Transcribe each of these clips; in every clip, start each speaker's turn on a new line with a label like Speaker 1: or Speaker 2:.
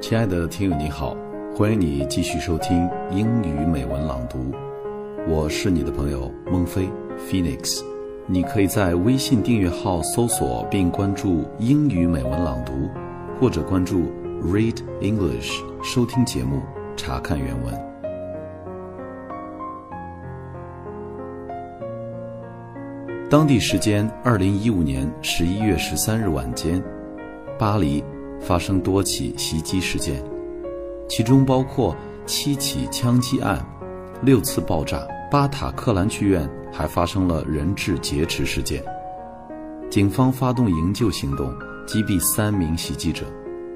Speaker 1: 亲爱的听友你好，欢迎你继续收听英语美文朗读，我是你的朋友孟非 Phoenix。你可以在微信订阅号搜索并关注英语美文朗读，或者关注 Read English 收听节目，查看原文。当地时间二零一五年十一月十三日晚间，巴黎发生多起袭击事件，其中包括七起枪击案、六次爆炸。巴塔克兰剧院还发生了人质劫持事件。警方发动营救行动，击毙三名袭击者。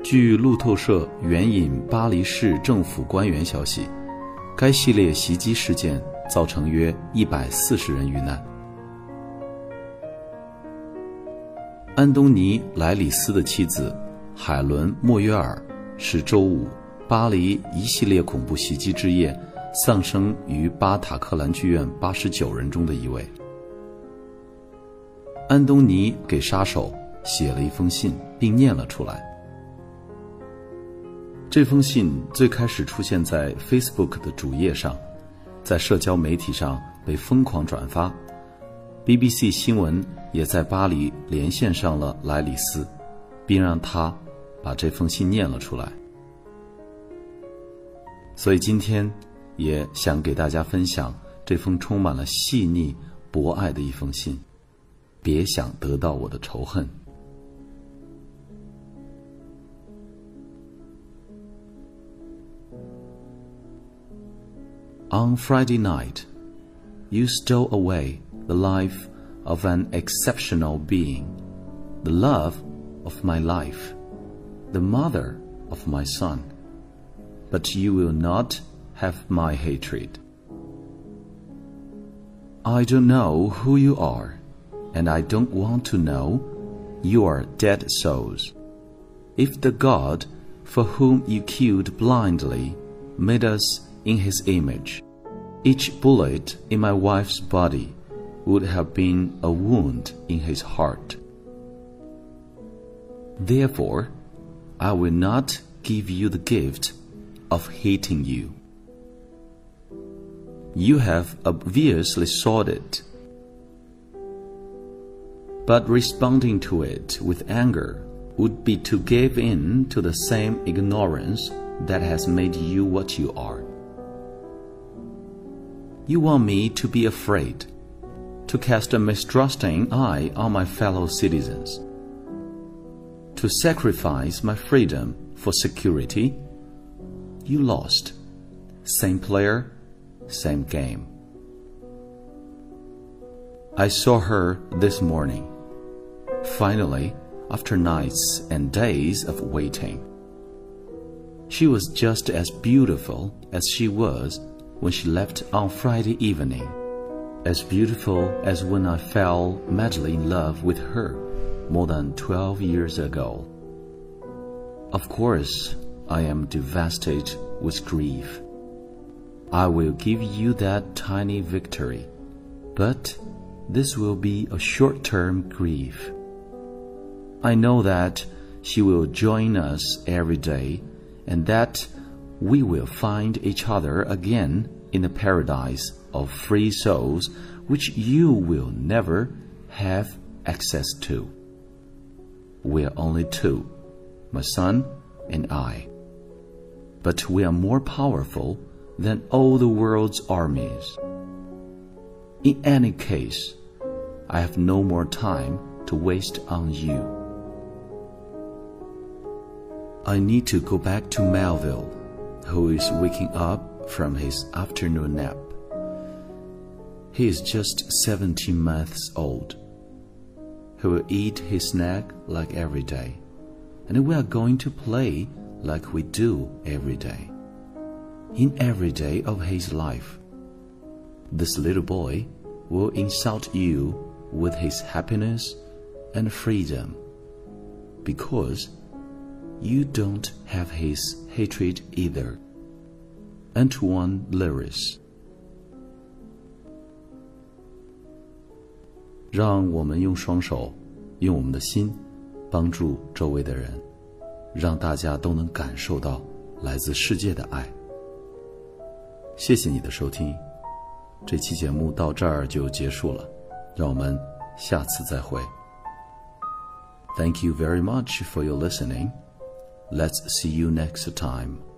Speaker 1: 据路透社援引巴黎市政府官员消息，该系列袭击事件造成约一百四十人遇难。安东尼·莱里斯的妻子海伦·莫约尔是周五巴黎一系列恐怖袭击之夜丧生于巴塔克兰剧院八十九人中的一位。安东尼给杀手写了一封信，并念了出来。这封信最开始出现在 Facebook 的主页上，在社交媒体上被疯狂转发。BBC 新闻也在巴黎连线上了莱里斯，并让他把这封信念了出来。所以今天也想给大家分享这封充满了细腻博爱的一封信。别想得到我的仇恨。On Friday night, you stole away the life of an exceptional being, the love of my life, the mother of my son. But you will not have my hatred. I don't know who you are, and I don't want to know You are dead souls. If the God for whom you killed blindly made us in his image, each bullet in my wife's body would have been a wound in his heart. Therefore, I will not give you the gift of hating you. You have obviously sought it. But responding to it with anger would be to give in to the same ignorance that has made you what you are. You want me to be afraid, to cast a mistrusting eye on my fellow citizens, to sacrifice my freedom for security. You lost. Same player, same game. I saw her this morning. Finally, after nights and days of waiting. She was just as beautiful as she was when she left on Friday evening, as beautiful as when I fell madly in love with her more than 12 years ago. Of course, I am devastated with grief. I will give you that tiny victory, but this will be a short-term grief. I know that she will join us every day and that we will find each other again in the paradise of free souls which you will never have access to. We are only two, my son and I. But we are more powerful than all the world's armies. In any case, I have no more time to waste on you. I need to go back to Melvil who is waking up from his afternoon nap. He is just 17 months old. He will eat his snack like every day, and we are going to play like we do every day. In every day of his life, this little boy will insult you with his happiness and freedom because you don't have his hatred either. Antoine Leiris 让我们用双手，用我们的心，帮助周围的人，让大家都能感受到来自世界的爱。谢谢你的收听，这期节目到这儿就结束了，让我们下次再会。Thank you very much for your listening. Let's see you next time.